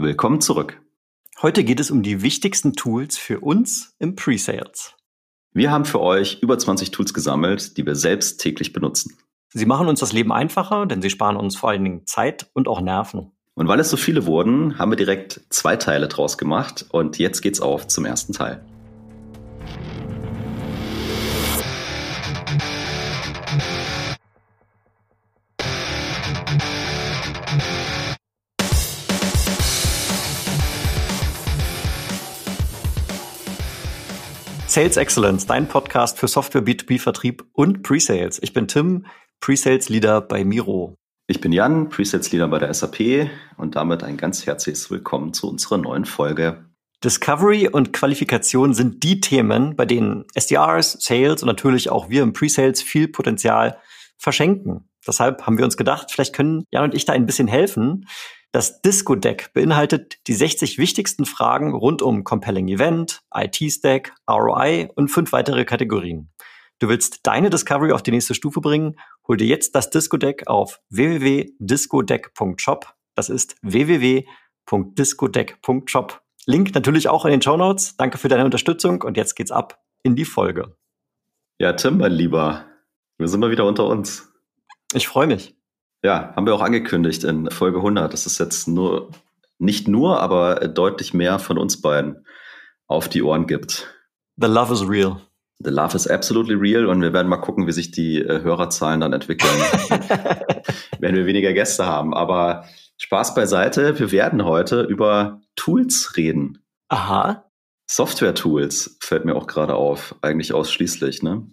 Willkommen zurück. Heute geht es um die wichtigsten Tools für uns im Pre-Sales. Wir haben für euch über 20 Tools gesammelt, die wir selbst täglich benutzen. Sie machen uns das Leben einfacher, denn sie sparen uns vor allen Dingen Zeit und auch Nerven. Und weil es so viele wurden, haben wir direkt zwei Teile draus gemacht und jetzt geht's auf zum ersten Teil. Sales Excellence, dein Podcast für Software B2B-Vertrieb und Pre-Sales. Ich bin Tim, Pre-Sales Leader bei Miro. Ich bin Jan, Pre-Sales Leader bei der SAP und damit ein ganz herzliches Willkommen zu unserer neuen Folge. Discovery und Qualifikation sind die Themen, bei denen SDRs, Sales und natürlich auch wir im Pre-Sales viel Potenzial verschenken. Deshalb haben wir uns gedacht, vielleicht können Jan und ich da ein bisschen helfen, das Disco-Deck beinhaltet die 60 wichtigsten Fragen rund um Compelling Event, IT-Stack, ROI und fünf weitere Kategorien. Du willst deine Discovery auf die nächste Stufe bringen? Hol dir jetzt das Disco-Deck auf www.discodeck.shop. Das ist www.discodeck.shop. Link natürlich auch in den Show Notes. Danke für deine Unterstützung und jetzt geht's ab in die Folge. Ja, Tim, mein Lieber, wir sind mal wieder unter uns. Ich freue mich. Ja, haben wir auch angekündigt in Folge 100. Das ist jetzt nur, nicht nur, aber deutlich mehr von uns beiden auf die Ohren gibt. The love is real. The love is absolutely real und wir werden mal gucken, wie sich die äh, Hörerzahlen dann entwickeln, wenn wir weniger Gäste haben. Aber Spaß beiseite, wir werden heute über Tools reden. Aha. Software-Tools fällt mir auch gerade auf, eigentlich ausschließlich, ne?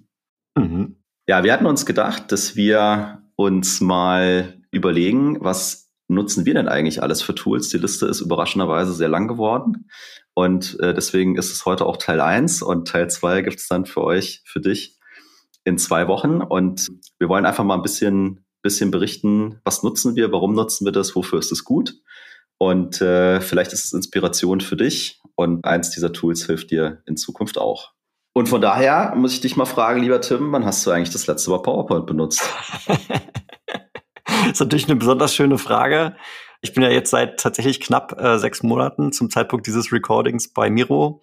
Mhm. Ja, wir hatten uns gedacht, dass wir uns mal überlegen, was nutzen wir denn eigentlich alles für Tools? Die Liste ist überraschenderweise sehr lang geworden. Und äh, deswegen ist es heute auch Teil 1 und Teil 2 gibt es dann für euch, für dich in zwei Wochen. Und wir wollen einfach mal ein bisschen, bisschen berichten, was nutzen wir, warum nutzen wir das, wofür ist es gut. Und äh, vielleicht ist es Inspiration für dich und eins dieser Tools hilft dir in Zukunft auch. Und von daher muss ich dich mal fragen, lieber Tim, wann hast du eigentlich das letzte Mal PowerPoint benutzt? das ist natürlich eine besonders schöne Frage. Ich bin ja jetzt seit tatsächlich knapp äh, sechs Monaten zum Zeitpunkt dieses Recordings bei Miro.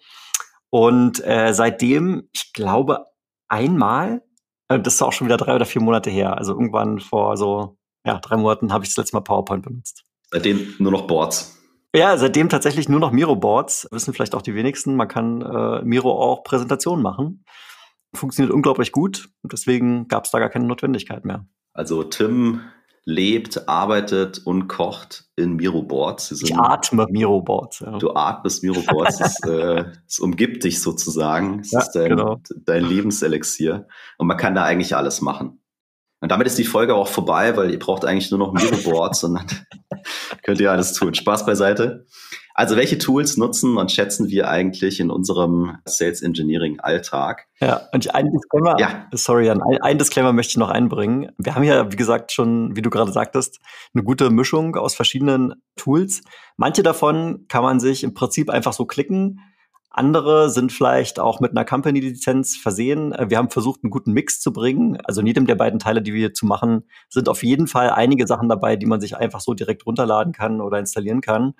Und äh, seitdem, ich glaube, einmal, äh, das ist auch schon wieder drei oder vier Monate her. Also irgendwann vor so ja, drei Monaten habe ich das letzte Mal PowerPoint benutzt. Seitdem nur noch Boards. Ja, seitdem tatsächlich nur noch Miro-Boards. Wissen vielleicht auch die wenigsten. Man kann äh, Miro auch Präsentationen machen. Funktioniert unglaublich gut und deswegen gab es da gar keine Notwendigkeit mehr. Also Tim lebt, arbeitet und kocht in Miro-Boards. Ich atme Miro-Boards. Ja. Du atmest Miro-Boards. es, äh, es umgibt dich sozusagen. Es ja, ist dein, genau. dein Lebenselixier. Und man kann da eigentlich alles machen. Und damit ist die Folge auch vorbei, weil ihr braucht eigentlich nur noch Miro-Boards und dann könnt ihr alles tun. Spaß beiseite. Also welche Tools nutzen und schätzen wir eigentlich in unserem Sales Engineering Alltag? Ja, und ein Disclaimer, ja. sorry, Jan, ein, ein Disclaimer möchte ich noch einbringen. Wir haben ja, wie gesagt, schon, wie du gerade sagtest, eine gute Mischung aus verschiedenen Tools. Manche davon kann man sich im Prinzip einfach so klicken andere sind vielleicht auch mit einer Company-Lizenz versehen. Äh, wir haben versucht, einen guten Mix zu bringen. Also in jedem der beiden Teile, die wir hier zu machen, sind auf jeden Fall einige Sachen dabei, die man sich einfach so direkt runterladen kann oder installieren kann.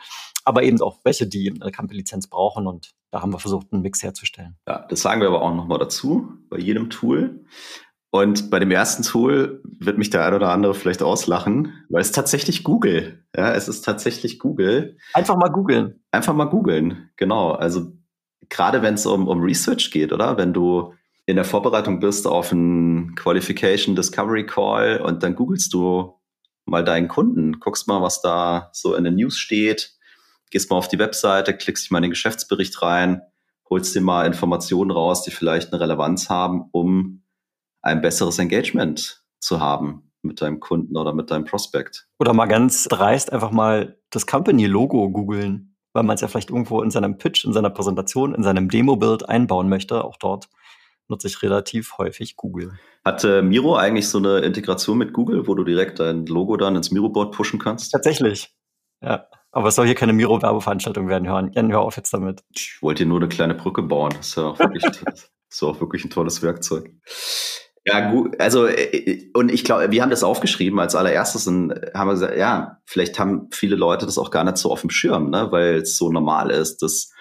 Aber eben auch welche, die eine Company-Lizenz brauchen. Und da haben wir versucht, einen Mix herzustellen. Ja, das sagen wir aber auch nochmal dazu bei jedem Tool. Und bei dem ersten Tool wird mich der ein oder andere vielleicht auslachen, weil es tatsächlich Google. Ja, es ist tatsächlich Google. Einfach mal googeln. Einfach mal googeln, genau. Also gerade wenn es um, um Research geht, oder? Wenn du in der Vorbereitung bist auf einen Qualification Discovery Call und dann googelst du mal deinen Kunden, guckst mal, was da so in den News steht, gehst mal auf die Webseite, klickst dich mal in den Geschäftsbericht rein, holst dir mal Informationen raus, die vielleicht eine Relevanz haben, um ein besseres Engagement zu haben mit deinem Kunden oder mit deinem Prospect. Oder mal ganz dreist einfach mal das Company-Logo googeln weil man es ja vielleicht irgendwo in seinem Pitch, in seiner Präsentation, in seinem Demo-Bild einbauen möchte. Auch dort nutze ich relativ häufig Google. Hat äh, Miro eigentlich so eine Integration mit Google, wo du direkt dein Logo dann ins Miro-Board pushen kannst? Tatsächlich. Ja. Aber es soll hier keine Miro-Werbeveranstaltung werden. Hören. Jan, hör auf jetzt damit. Ich wollte hier nur eine kleine Brücke bauen. Das ist ja auch wirklich, das ist auch wirklich ein tolles Werkzeug. Ja, gut, also äh, und ich glaube, wir haben das aufgeschrieben als allererstes und haben gesagt, ja, vielleicht haben viele Leute das auch gar nicht so auf dem Schirm, ne, weil es so normal ist, das,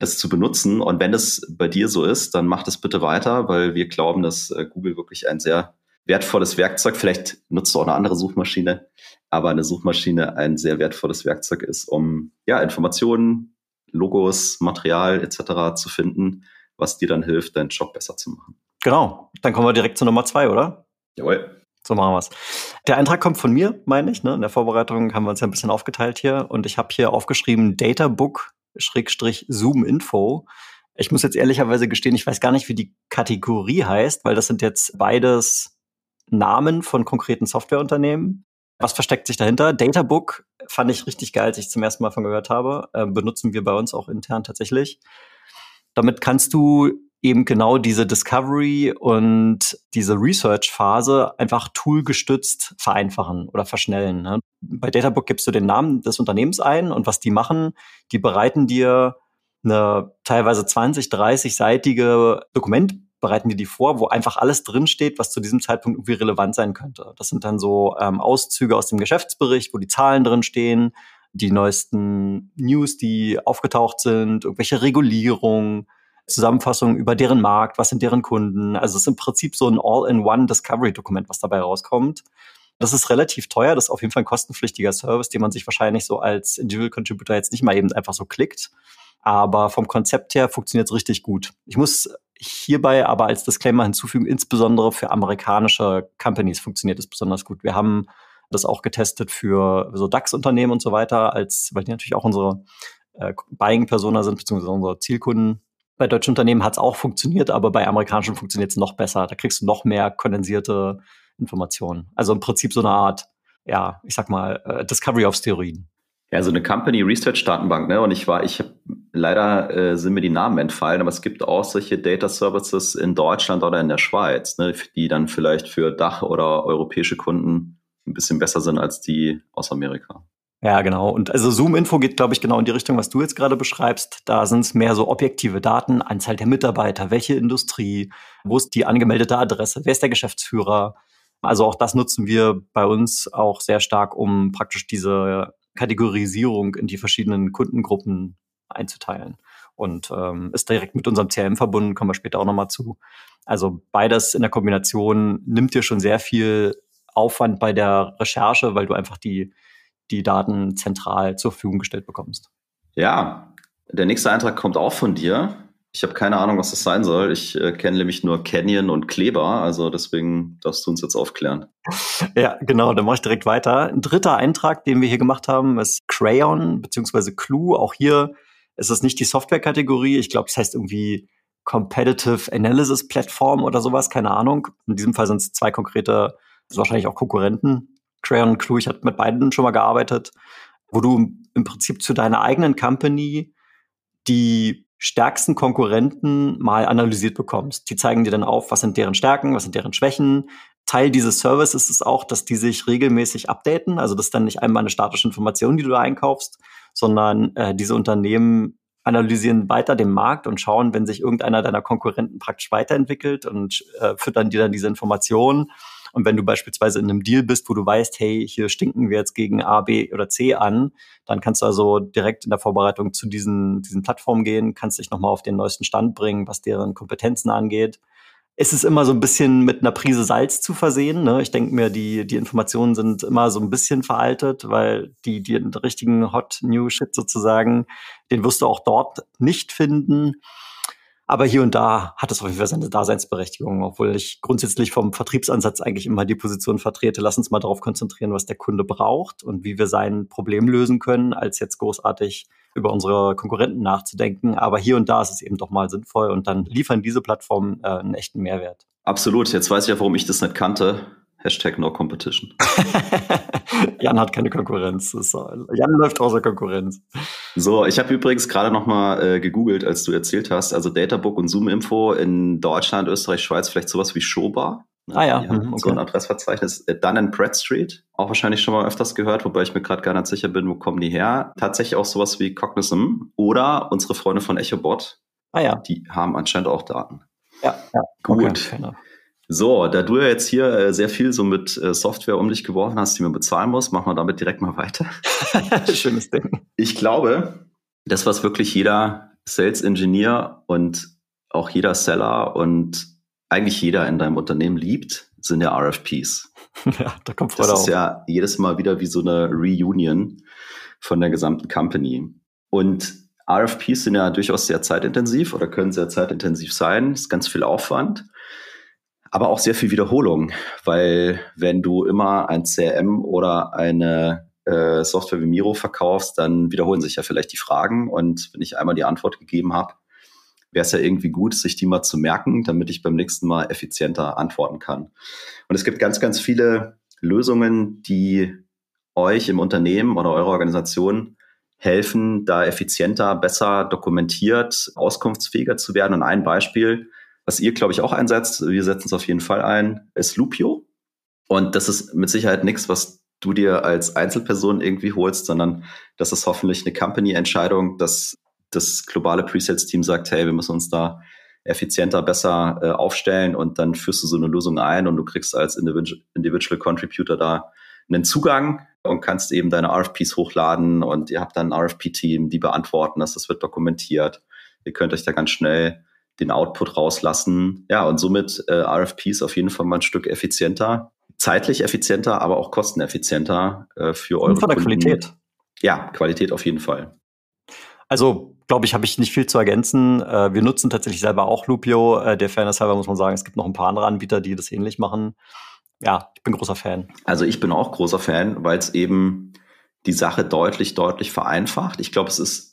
das zu benutzen. Und wenn das bei dir so ist, dann mach das bitte weiter, weil wir glauben, dass äh, Google wirklich ein sehr wertvolles Werkzeug, vielleicht nutzt du auch eine andere Suchmaschine, aber eine Suchmaschine ein sehr wertvolles Werkzeug ist, um ja Informationen, Logos, Material etc. zu finden, was dir dann hilft, deinen Job besser zu machen. Genau, dann kommen wir direkt zu Nummer zwei, oder? Jawohl. So machen wir's. Der Eintrag kommt von mir, meine ich. Ne? In der Vorbereitung haben wir uns ja ein bisschen aufgeteilt hier und ich habe hier aufgeschrieben Databook Schrägstrich Zoom Info. Ich muss jetzt ehrlicherweise gestehen, ich weiß gar nicht, wie die Kategorie heißt, weil das sind jetzt beides Namen von konkreten Softwareunternehmen. Was versteckt sich dahinter? Databook fand ich richtig geil, als ich zum ersten Mal von gehört habe. Äh, benutzen wir bei uns auch intern tatsächlich. Damit kannst du eben genau diese Discovery und diese Research-Phase einfach toolgestützt vereinfachen oder verschnellen. Ne? Bei Databook gibst du den Namen des Unternehmens ein und was die machen, die bereiten dir eine teilweise 20, 30-seitige Dokument bereiten die die vor, wo einfach alles drinsteht, was zu diesem Zeitpunkt irgendwie relevant sein könnte. Das sind dann so ähm, Auszüge aus dem Geschäftsbericht, wo die Zahlen drinstehen, die neuesten News, die aufgetaucht sind, irgendwelche Regulierungen, Zusammenfassungen über deren Markt, was sind deren Kunden. Also es ist im Prinzip so ein All-in-One Discovery-Dokument, was dabei rauskommt. Das ist relativ teuer, das ist auf jeden Fall ein kostenpflichtiger Service, den man sich wahrscheinlich so als Individual Contributor jetzt nicht mal eben einfach so klickt. Aber vom Konzept her funktioniert es richtig gut. Ich muss hierbei aber als Disclaimer hinzufügen, insbesondere für amerikanische Companies funktioniert es besonders gut. Wir haben das auch getestet für so DAX-Unternehmen und so weiter, als, weil die natürlich auch unsere äh, Buying-Persona sind, beziehungsweise unsere Zielkunden. Bei deutschen Unternehmen hat es auch funktioniert, aber bei amerikanischen funktioniert es noch besser. Da kriegst du noch mehr kondensierte Informationen. Also im Prinzip so eine Art, ja, ich sag mal, äh, Discovery of Steroiden. Ja, so eine Company Research Datenbank, ne? Und ich war, ich habe leider äh, sind mir die Namen entfallen, aber es gibt auch solche Data Services in Deutschland oder in der Schweiz, ne, die dann vielleicht für Dach oder europäische Kunden ein bisschen besser sind als die aus Amerika. Ja, genau. Und also Zoom-Info geht, glaube ich, genau in die Richtung, was du jetzt gerade beschreibst. Da sind es mehr so objektive Daten, Anzahl der Mitarbeiter, welche Industrie, wo ist die angemeldete Adresse, wer ist der Geschäftsführer. Also auch das nutzen wir bei uns auch sehr stark, um praktisch diese Kategorisierung in die verschiedenen Kundengruppen einzuteilen. Und ähm, ist direkt mit unserem CRM verbunden, kommen wir später auch nochmal zu. Also beides in der Kombination nimmt dir schon sehr viel Aufwand bei der Recherche, weil du einfach die, die Daten zentral zur Verfügung gestellt bekommst. Ja, der nächste Eintrag kommt auch von dir. Ich habe keine Ahnung, was das sein soll. Ich äh, kenne nämlich nur Canyon und Kleber, also deswegen darfst du uns jetzt aufklären. Ja, genau, dann mache ich direkt weiter. Ein dritter Eintrag, den wir hier gemacht haben, ist Crayon bzw. Clue. Auch hier ist es nicht die Software-Kategorie. Ich glaube, es heißt irgendwie Competitive Analysis Platform oder sowas, keine Ahnung. In diesem Fall sind es zwei konkrete, wahrscheinlich auch Konkurrenten. Crayon Clue, ich habe mit beiden schon mal gearbeitet, wo du im Prinzip zu deiner eigenen Company die stärksten Konkurrenten mal analysiert bekommst. Die zeigen dir dann auf, was sind deren Stärken, was sind deren Schwächen. Teil dieses Services ist auch, dass die sich regelmäßig updaten. Also das ist dann nicht einmal eine statische Information, die du da einkaufst, sondern äh, diese Unternehmen analysieren weiter den Markt und schauen, wenn sich irgendeiner deiner Konkurrenten praktisch weiterentwickelt und äh, füttern dir dann diese Informationen und wenn du beispielsweise in einem Deal bist, wo du weißt, hey, hier stinken wir jetzt gegen A, B oder C an, dann kannst du also direkt in der Vorbereitung zu diesen, diesen Plattformen gehen, kannst dich nochmal auf den neuesten Stand bringen, was deren Kompetenzen angeht. Es ist immer so ein bisschen mit einer Prise Salz zu versehen. Ne? Ich denke mir, die, die Informationen sind immer so ein bisschen veraltet, weil die, die richtigen Hot New Shit sozusagen, den wirst du auch dort nicht finden. Aber hier und da hat es auf jeden Fall seine Daseinsberechtigung, obwohl ich grundsätzlich vom Vertriebsansatz eigentlich immer die Position vertrete. Lass uns mal darauf konzentrieren, was der Kunde braucht und wie wir sein Problem lösen können, als jetzt großartig über unsere Konkurrenten nachzudenken. Aber hier und da ist es eben doch mal sinnvoll und dann liefern diese Plattformen äh, einen echten Mehrwert. Absolut. Jetzt weiß ich ja, warum ich das nicht kannte. Hashtag No Competition. Jan hat keine Konkurrenz. Jan läuft außer Konkurrenz. So, ich habe übrigens gerade noch mal äh, gegoogelt, als du erzählt hast. Also Databook und Zoom Info in Deutschland, Österreich, Schweiz, vielleicht sowas wie Showbar. Ne? Ah ja, mhm, okay. so ein Adressverzeichnis. Äh, Dun and Bradstreet, auch wahrscheinlich schon mal öfters gehört, wobei ich mir gerade gar nicht sicher bin, wo kommen die her. Tatsächlich auch sowas wie Cognizant oder unsere Freunde von EchoBot. Ah ja. Die haben anscheinend auch Daten. Ja, ja. Gut. Okay, So, da du ja jetzt hier äh, sehr viel so mit äh, Software um dich geworfen hast, die man bezahlen muss, machen wir damit direkt mal weiter. Schönes Ding. Ich glaube, das, was wirklich jeder Sales Engineer und auch jeder Seller und eigentlich jeder in deinem Unternehmen liebt, sind ja RFPs. Ja, da kommt Freude Das ist auf. ja jedes Mal wieder wie so eine Reunion von der gesamten Company. Und RFPs sind ja durchaus sehr zeitintensiv oder können sehr zeitintensiv sein. Ist ganz viel Aufwand aber auch sehr viel Wiederholung, weil wenn du immer ein CRM oder eine äh, Software wie Miro verkaufst, dann wiederholen sich ja vielleicht die Fragen und wenn ich einmal die Antwort gegeben habe, wäre es ja irgendwie gut, sich die mal zu merken, damit ich beim nächsten Mal effizienter antworten kann. Und es gibt ganz, ganz viele Lösungen, die euch im Unternehmen oder eurer Organisation helfen, da effizienter, besser dokumentiert, auskunftsfähiger zu werden. Und ein Beispiel was ihr, glaube ich, auch einsetzt, wir setzen es auf jeden Fall ein, ist Lupio. Und das ist mit Sicherheit nichts, was du dir als Einzelperson irgendwie holst, sondern das ist hoffentlich eine Company-Entscheidung, dass das globale Presales-Team sagt, hey, wir müssen uns da effizienter, besser äh, aufstellen und dann führst du so eine Lösung ein und du kriegst als Individual, Individual Contributor da einen Zugang und kannst eben deine RFPs hochladen und ihr habt dann ein RFP-Team, die beantworten das, das wird dokumentiert. Ihr könnt euch da ganz schnell den Output rauslassen. Ja, und somit äh, RFPs auf jeden Fall mal ein Stück effizienter, zeitlich effizienter, aber auch kosteneffizienter äh, für eure und von der Kunden. Qualität. Ja, Qualität auf jeden Fall. Also, glaube ich, habe ich nicht viel zu ergänzen. Äh, wir nutzen tatsächlich selber auch Lupio. Äh, der Fairness halber muss man sagen, es gibt noch ein paar andere Anbieter, die das ähnlich machen. Ja, ich bin großer Fan. Also ich bin auch großer Fan, weil es eben die Sache deutlich, deutlich vereinfacht. Ich glaube, es ist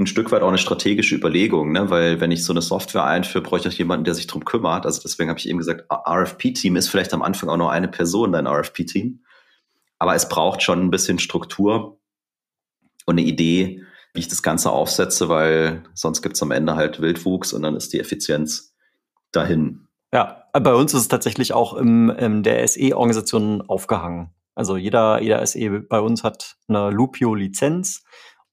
ein Stück weit auch eine strategische Überlegung, ne? weil wenn ich so eine Software einführe, bräuchte ich jemanden, der sich drum kümmert. Also deswegen habe ich eben gesagt, RFP-Team ist vielleicht am Anfang auch nur eine Person, dein RFP-Team. Aber es braucht schon ein bisschen Struktur und eine Idee, wie ich das Ganze aufsetze, weil sonst gibt es am Ende halt Wildwuchs und dann ist die Effizienz dahin. Ja, bei uns ist es tatsächlich auch im, in der SE-Organisation aufgehangen. Also jeder, jeder SE bei uns hat eine Lupio-Lizenz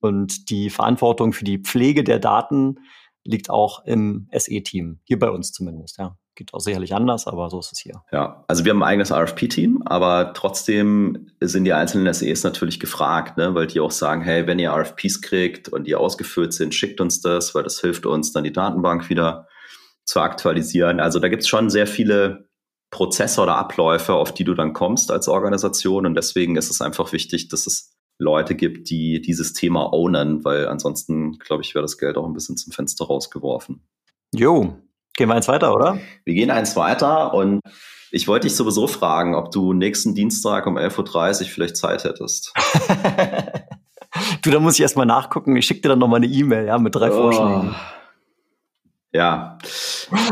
und die Verantwortung für die Pflege der Daten liegt auch im SE-Team, hier bei uns zumindest, ja. Geht auch sicherlich anders, aber so ist es hier. Ja, also wir haben ein eigenes RFP-Team, aber trotzdem sind die einzelnen SEs natürlich gefragt, ne? weil die auch sagen, hey, wenn ihr RFPs kriegt und die ausgefüllt sind, schickt uns das, weil das hilft uns, dann die Datenbank wieder zu aktualisieren. Also da gibt es schon sehr viele Prozesse oder Abläufe, auf die du dann kommst als Organisation und deswegen ist es einfach wichtig, dass es Leute gibt, die dieses Thema ownen, weil ansonsten, glaube ich, wäre das Geld auch ein bisschen zum Fenster rausgeworfen. Jo, gehen wir eins weiter, oder? Wir gehen eins weiter und ich wollte dich sowieso fragen, ob du nächsten Dienstag um 11.30 Uhr vielleicht Zeit hättest. du, da muss ich erstmal nachgucken. Ich schicke dir dann nochmal eine E-Mail, ja, mit drei oh. Vorschlägen. Ja.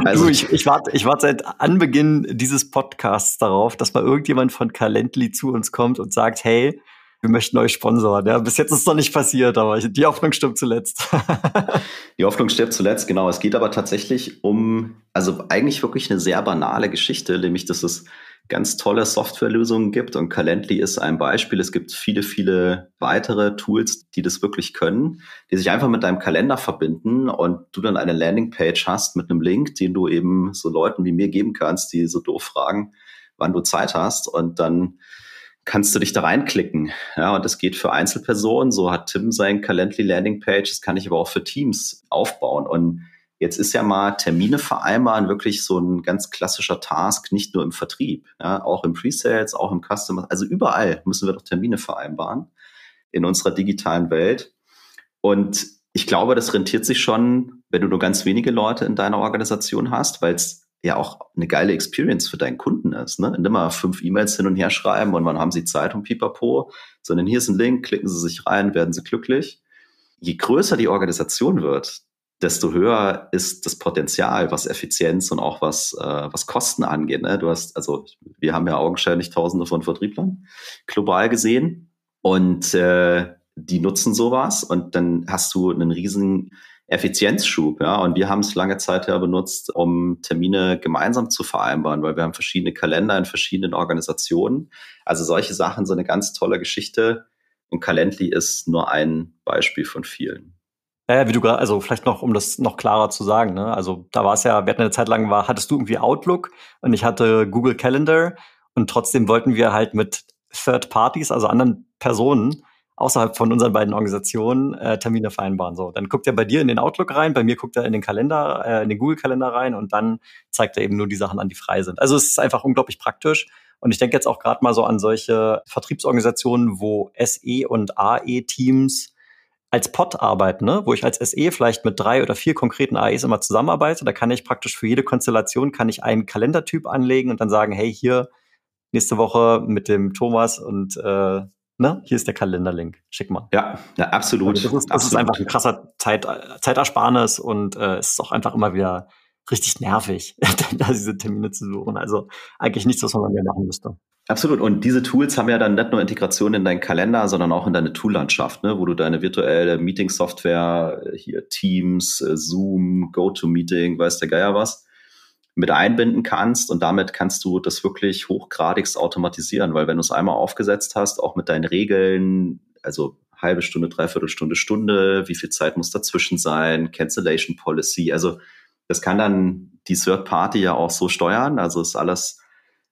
Also du, ich, ich warte ich wart seit Anbeginn dieses Podcasts darauf, dass mal irgendjemand von Calendly zu uns kommt und sagt, hey, wir möchten euch sponsoren. Ja, bis jetzt ist es noch nicht passiert, aber die Hoffnung stirbt zuletzt. die Hoffnung stirbt zuletzt, genau. Es geht aber tatsächlich um, also eigentlich wirklich eine sehr banale Geschichte, nämlich, dass es ganz tolle Softwarelösungen gibt und Calendly ist ein Beispiel. Es gibt viele, viele weitere Tools, die das wirklich können, die sich einfach mit deinem Kalender verbinden und du dann eine Landingpage hast mit einem Link, den du eben so Leuten wie mir geben kannst, die so doof fragen, wann du Zeit hast und dann kannst du dich da reinklicken. Ja, und das geht für Einzelpersonen. So hat Tim sein Calendly Landing Page. Das kann ich aber auch für Teams aufbauen. Und jetzt ist ja mal Termine vereinbaren wirklich so ein ganz klassischer Task, nicht nur im Vertrieb, ja, auch im Presales, auch im Customer. Also überall müssen wir doch Termine vereinbaren in unserer digitalen Welt. Und ich glaube, das rentiert sich schon, wenn du nur ganz wenige Leute in deiner Organisation hast, weil es ja auch eine geile Experience für deinen Kunden ist. Ne? Nicht immer fünf E-Mails hin und her schreiben und wann haben sie Zeit um Pipapo, sondern hier ist ein Link, klicken sie sich rein, werden sie glücklich. Je größer die Organisation wird, desto höher ist das Potenzial, was Effizienz und auch was, äh, was Kosten angeht. Ne? Du hast, also wir haben ja augenscheinlich Tausende von Vertrieblern global gesehen und äh, die nutzen sowas und dann hast du einen riesen Effizienzschub, ja. Und wir haben es lange Zeit ja benutzt, um Termine gemeinsam zu vereinbaren, weil wir haben verschiedene Kalender in verschiedenen Organisationen. Also solche Sachen sind eine ganz tolle Geschichte. Und Calendly ist nur ein Beispiel von vielen. Ja, wie du gerade, also vielleicht noch, um das noch klarer zu sagen, ne? Also da war es ja, wir eine Zeit lang war, hattest du irgendwie Outlook und ich hatte Google Calendar und trotzdem wollten wir halt mit Third Parties, also anderen Personen, außerhalb von unseren beiden Organisationen äh, Termine vereinbaren. So, dann guckt er bei dir in den Outlook rein, bei mir guckt er in den Kalender, äh, in den Google-Kalender rein und dann zeigt er eben nur die Sachen an, die frei sind. Also es ist einfach unglaublich praktisch. Und ich denke jetzt auch gerade mal so an solche Vertriebsorganisationen, wo SE und AE-Teams als Pod arbeiten, ne? wo ich als SE vielleicht mit drei oder vier konkreten AEs immer zusammenarbeite. Da kann ich praktisch für jede Konstellation kann ich einen Kalendertyp anlegen und dann sagen, hey, hier nächste Woche mit dem Thomas und äh, ne, hier ist der Kalenderlink, schick mal. Ja, ja absolut. Also das, ist, das absolut. ist einfach ein krasser Zeit, Zeitersparnis und äh, es ist auch einfach immer wieder richtig nervig, da diese Termine zu suchen. Also eigentlich nichts, was man mehr machen müsste. Absolut. Und diese Tools haben ja dann nicht nur Integration in deinen Kalender, sondern auch in deine Toollandschaft, ne? wo du deine virtuelle Meeting-Software, hier Teams, äh, Zoom, GoToMeeting, weiß der Geier was, mit einbinden kannst und damit kannst du das wirklich hochgradigst automatisieren, weil wenn du es einmal aufgesetzt hast, auch mit deinen Regeln, also halbe Stunde, dreiviertel Stunde, Stunde, wie viel Zeit muss dazwischen sein, Cancellation Policy, also das kann dann die Third Party ja auch so steuern, also ist alles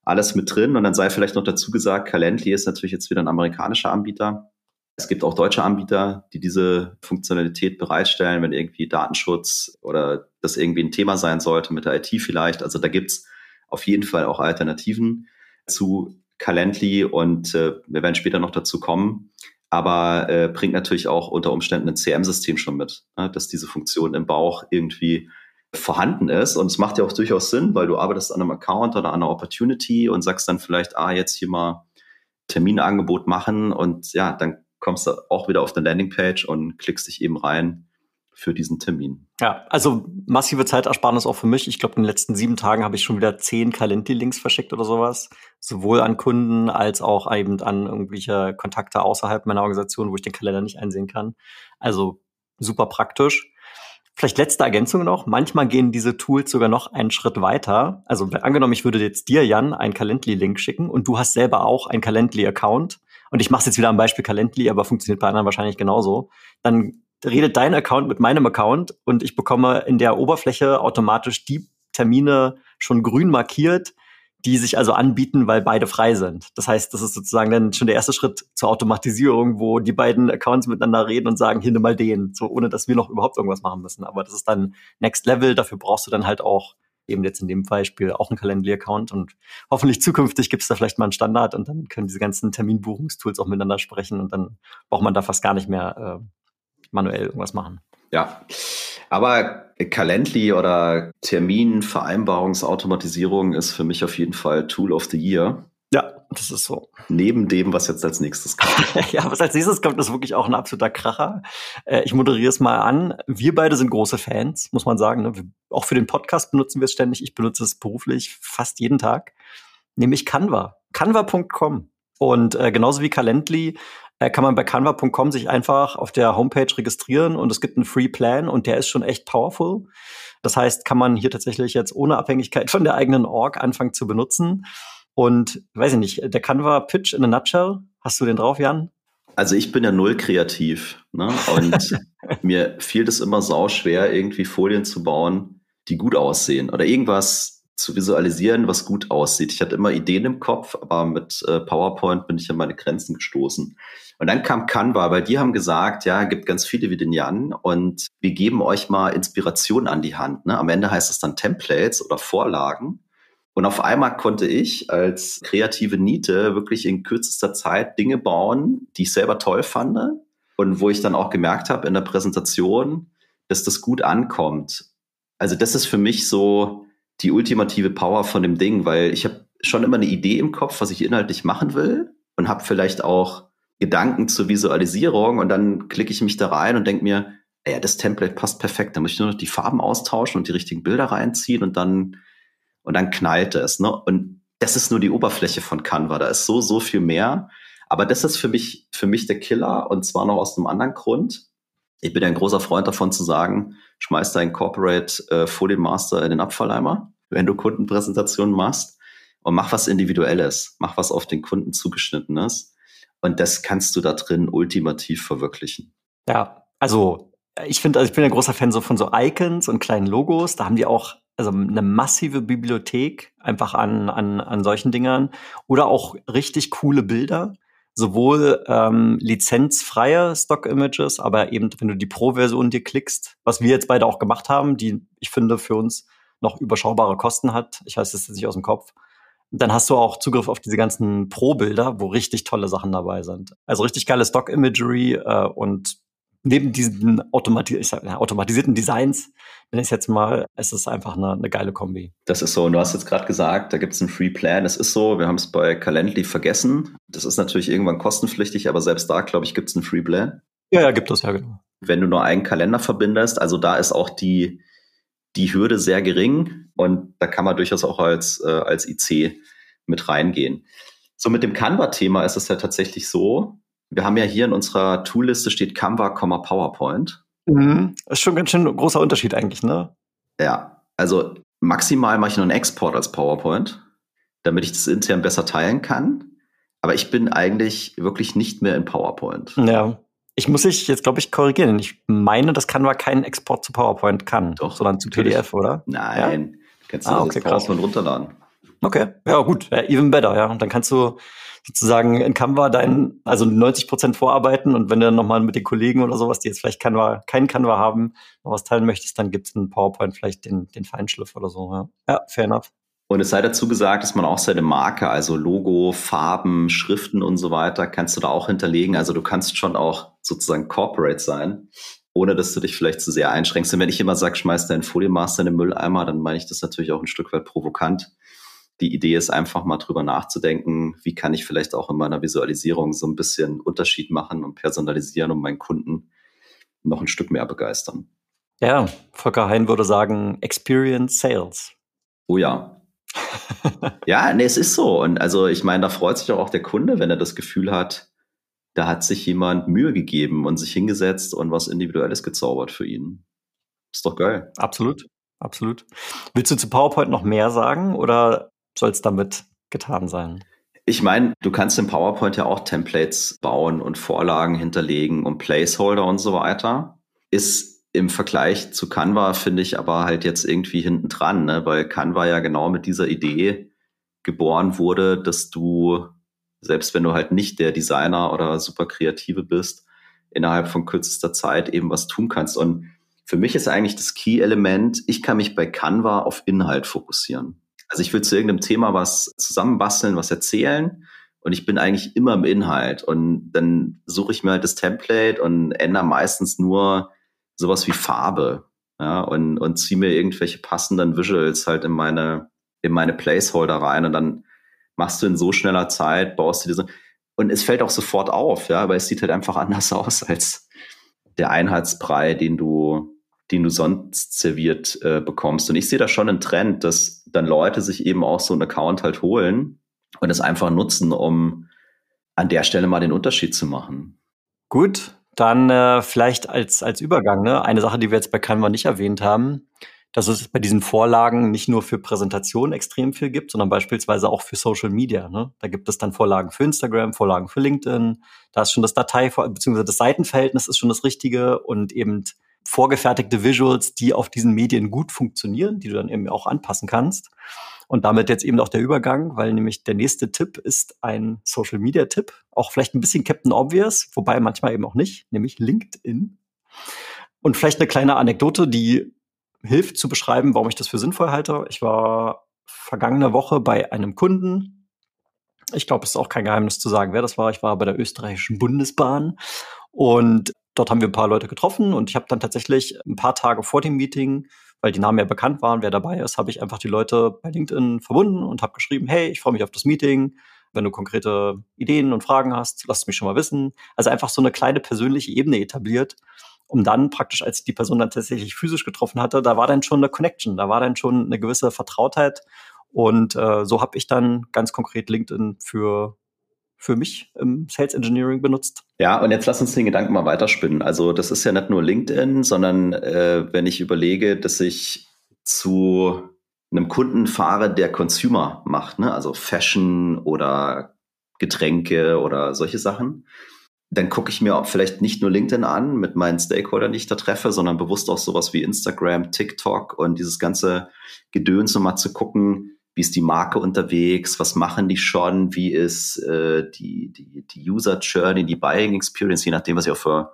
alles mit drin. Und dann sei vielleicht noch dazu gesagt, Calendly ist natürlich jetzt wieder ein amerikanischer Anbieter es gibt auch deutsche Anbieter, die diese Funktionalität bereitstellen, wenn irgendwie Datenschutz oder das irgendwie ein Thema sein sollte mit der IT vielleicht. Also da gibt's auf jeden Fall auch Alternativen zu Calendly und äh, wir werden später noch dazu kommen. Aber äh, bringt natürlich auch unter Umständen ein CM-System schon mit, ne, dass diese Funktion im Bauch irgendwie vorhanden ist. Und es macht ja auch durchaus Sinn, weil du arbeitest an einem Account oder an einer Opportunity und sagst dann vielleicht, ah, jetzt hier mal Terminangebot machen und ja, dann kommst du auch wieder auf eine Landingpage und klickst dich eben rein für diesen Termin. Ja, also massive Zeitersparnis auch für mich. Ich glaube, in den letzten sieben Tagen habe ich schon wieder zehn Calendly-Links verschickt oder sowas. Sowohl an Kunden als auch eben an irgendwelche Kontakte außerhalb meiner Organisation, wo ich den Kalender nicht einsehen kann. Also super praktisch. Vielleicht letzte Ergänzung noch. Manchmal gehen diese Tools sogar noch einen Schritt weiter. Also angenommen, ich würde jetzt dir, Jan, einen Calendly-Link schicken und du hast selber auch einen Calendly-Account und ich mache es jetzt wieder am Beispiel Calendly, aber funktioniert bei anderen wahrscheinlich genauso, dann redet dein Account mit meinem Account und ich bekomme in der Oberfläche automatisch die Termine schon grün markiert, die sich also anbieten, weil beide frei sind. Das heißt, das ist sozusagen dann schon der erste Schritt zur Automatisierung, wo die beiden Accounts miteinander reden und sagen, hier nimm mal den, so ohne dass wir noch überhaupt irgendwas machen müssen. Aber das ist dann Next Level. Dafür brauchst du dann halt auch eben jetzt in dem Beispiel auch ein Calendly-Account und hoffentlich zukünftig gibt es da vielleicht mal einen Standard und dann können diese ganzen Terminbuchungstools auch miteinander sprechen und dann braucht man da fast gar nicht mehr äh, manuell irgendwas machen. Ja, aber Calendly oder Terminvereinbarungsautomatisierung ist für mich auf jeden Fall Tool of the Year. Ja, das ist so. Neben dem, was jetzt als nächstes kommt. ja, was als nächstes kommt, ist wirklich auch ein absoluter Kracher. Äh, ich moderiere es mal an. Wir beide sind große Fans, muss man sagen. Ne? Auch für den Podcast benutzen wir es ständig. Ich benutze es beruflich fast jeden Tag. Nämlich Canva. Canva.com. Und äh, genauso wie Calendly äh, kann man bei canva.com sich einfach auf der Homepage registrieren und es gibt einen Free Plan und der ist schon echt powerful. Das heißt, kann man hier tatsächlich jetzt ohne Abhängigkeit von der eigenen Org anfangen zu benutzen. Und weiß ich nicht, der Canva-Pitch in a nutshell, hast du den drauf, Jan? Also ich bin ja null kreativ ne? und mir fiel es immer sau schwer, irgendwie Folien zu bauen, die gut aussehen oder irgendwas zu visualisieren, was gut aussieht. Ich hatte immer Ideen im Kopf, aber mit äh, PowerPoint bin ich an meine Grenzen gestoßen. Und dann kam Canva, weil die haben gesagt, ja, gibt ganz viele wie den Jan und wir geben euch mal Inspiration an die Hand. Ne? Am Ende heißt es dann Templates oder Vorlagen. Und auf einmal konnte ich als kreative Niete wirklich in kürzester Zeit Dinge bauen, die ich selber toll fand und wo ich dann auch gemerkt habe in der Präsentation, dass das gut ankommt. Also das ist für mich so die ultimative Power von dem Ding, weil ich habe schon immer eine Idee im Kopf, was ich inhaltlich machen will und habe vielleicht auch Gedanken zur Visualisierung und dann klicke ich mich da rein und denke mir, ja, das Template passt perfekt, da muss ich nur noch die Farben austauschen und die richtigen Bilder reinziehen und dann und dann knallt es. Ne? Und das ist nur die Oberfläche von Canva. Da ist so, so viel mehr. Aber das ist für mich, für mich der Killer und zwar noch aus einem anderen Grund. Ich bin ein großer Freund davon zu sagen, schmeiß deinen Corporate äh, Folien Master in den Abfalleimer, wenn du Kundenpräsentationen machst und mach was Individuelles, mach was auf den Kunden zugeschnittenes. Und das kannst du da drin ultimativ verwirklichen. Ja, also Ich finde, also ich bin ein großer Fan so von so Icons und kleinen Logos. Da haben die auch also eine massive Bibliothek einfach an, an, an solchen Dingern oder auch richtig coole Bilder. Sowohl ähm, lizenzfreie Stock-Images, aber eben, wenn du die Pro-Version dir klickst, was wir jetzt beide auch gemacht haben, die ich finde für uns noch überschaubare Kosten hat. Ich weiß es jetzt nicht aus dem Kopf. Dann hast du auch Zugriff auf diese ganzen Pro-Bilder, wo richtig tolle Sachen dabei sind. Also richtig geile Stock-Imagery äh, und neben diesen automati sag, ja, automatisierten Designs, wenn ich jetzt mal, es ist einfach eine, eine geile Kombi. Das ist so. Und du hast jetzt gerade gesagt, da gibt es einen Free Plan. Es ist so, wir haben es bei Calendly vergessen. Das ist natürlich irgendwann kostenpflichtig, aber selbst da, glaube ich, gibt es einen Free Plan. Ja, ja, gibt es ja, genau. Wenn du nur einen Kalender verbindest, also da ist auch die, die Hürde sehr gering und da kann man durchaus auch als, äh, als IC mit reingehen. So mit dem Canva-Thema ist es ja tatsächlich so, wir haben ja hier in unserer Toolliste steht Canva, PowerPoint. Mhm. Das ist schon ganz schön ein großer Unterschied eigentlich, ne? Ja, also maximal mache ich noch einen Export als PowerPoint, damit ich das intern besser teilen kann. Aber ich bin eigentlich wirklich nicht mehr in PowerPoint. Ja. Ich muss dich jetzt, glaube ich, korrigieren. Ich meine, das Canva keinen Export zu PowerPoint kann, Doch, sondern zu natürlich. PDF, oder? Nein, ja? kannst du ah, okay, das PowerPoint runterladen. Okay, ja gut, ja, even better, ja. Und dann kannst du sozusagen in Canva dein, also 90 Prozent vorarbeiten und wenn du dann nochmal mit den Kollegen oder sowas, die jetzt vielleicht Canva, kein Canva haben, noch was teilen möchtest, dann gibt's in PowerPoint vielleicht den, den Feinschliff oder so. Ja. ja, fair enough. Und es sei dazu gesagt, dass man auch seine Marke, also Logo, Farben, Schriften und so weiter, kannst du da auch hinterlegen. Also du kannst schon auch sozusagen corporate sein, ohne dass du dich vielleicht zu sehr einschränkst. Und wenn ich immer sage, schmeiß deinen Folienmaster in den Mülleimer, dann meine ich das natürlich auch ein Stück weit provokant die Idee ist einfach mal drüber nachzudenken, wie kann ich vielleicht auch in meiner Visualisierung so ein bisschen Unterschied machen und personalisieren, um meinen Kunden noch ein Stück mehr begeistern. Ja, Volker Hein würde sagen, Experience Sales. Oh ja. ja, nee, es ist so. Und also ich meine, da freut sich auch der Kunde, wenn er das Gefühl hat, da hat sich jemand Mühe gegeben und sich hingesetzt und was Individuelles gezaubert für ihn. Ist doch geil. Absolut, absolut. Willst du zu PowerPoint noch mehr sagen oder soll es damit getan sein? Ich meine, du kannst in PowerPoint ja auch Templates bauen und Vorlagen hinterlegen und Placeholder und so weiter. Ist im Vergleich zu Canva, finde ich, aber halt jetzt irgendwie hinten dran, ne? weil Canva ja genau mit dieser Idee geboren wurde, dass du, selbst wenn du halt nicht der Designer oder super Kreative bist, innerhalb von kürzester Zeit eben was tun kannst. Und für mich ist eigentlich das Key-Element, ich kann mich bei Canva auf Inhalt fokussieren. Also ich will zu irgendeinem Thema was zusammenbasteln, was erzählen. Und ich bin eigentlich immer im Inhalt. Und dann suche ich mir halt das Template und ändere meistens nur sowas wie Farbe. Ja, und, und ziehe mir irgendwelche passenden Visuals halt in meine, in meine Placeholder rein. Und dann machst du in so schneller Zeit, baust du diese und es fällt auch sofort auf, ja, weil es sieht halt einfach anders aus als der Einheitsbrei, den du den du sonst serviert äh, bekommst. Und ich sehe da schon einen Trend, dass dann Leute sich eben auch so einen Account halt holen und es einfach nutzen, um an der Stelle mal den Unterschied zu machen. Gut, dann äh, vielleicht als, als Übergang, ne? eine Sache, die wir jetzt bei Canva nicht erwähnt haben, dass es bei diesen Vorlagen nicht nur für Präsentationen extrem viel gibt, sondern beispielsweise auch für Social Media. Ne? Da gibt es dann Vorlagen für Instagram, Vorlagen für LinkedIn. Da ist schon das Datei- bzw. das Seitenverhältnis ist schon das Richtige und eben vorgefertigte Visuals, die auf diesen Medien gut funktionieren, die du dann eben auch anpassen kannst. Und damit jetzt eben auch der Übergang, weil nämlich der nächste Tipp ist ein Social Media Tipp, auch vielleicht ein bisschen Captain Obvious, wobei manchmal eben auch nicht, nämlich LinkedIn. Und vielleicht eine kleine Anekdote, die hilft zu beschreiben, warum ich das für sinnvoll halte. Ich war vergangene Woche bei einem Kunden. Ich glaube, es ist auch kein Geheimnis zu sagen, wer das war. Ich war bei der österreichischen Bundesbahn und dort haben wir ein paar Leute getroffen und ich habe dann tatsächlich ein paar Tage vor dem Meeting, weil die Namen ja bekannt waren, wer dabei ist, habe ich einfach die Leute bei LinkedIn verbunden und habe geschrieben, hey, ich freue mich auf das Meeting. Wenn du konkrete Ideen und Fragen hast, lass es mich schon mal wissen. Also einfach so eine kleine persönliche Ebene etabliert, um dann praktisch, als ich die Person dann tatsächlich physisch getroffen hatte, da war dann schon eine Connection, da war dann schon eine gewisse Vertrautheit. Und äh, so habe ich dann ganz konkret LinkedIn für für mich im Sales Engineering benutzt. Ja, und jetzt lass uns den Gedanken mal weiterspinnen. Also das ist ja nicht nur LinkedIn, sondern äh, wenn ich überlege, dass ich zu einem Kunden fahre, der Consumer macht, ne? also Fashion oder Getränke oder solche Sachen. dann gucke ich mir auch vielleicht nicht nur LinkedIn an mit meinen Stakeholdern, die ich da treffe, sondern bewusst auch sowas wie Instagram, TikTok und dieses ganze Gedöns, um mal zu gucken, wie ist die Marke unterwegs, was machen die schon, wie ist äh, die, die, die User Journey, die Buying Experience, je nachdem, was ich auch für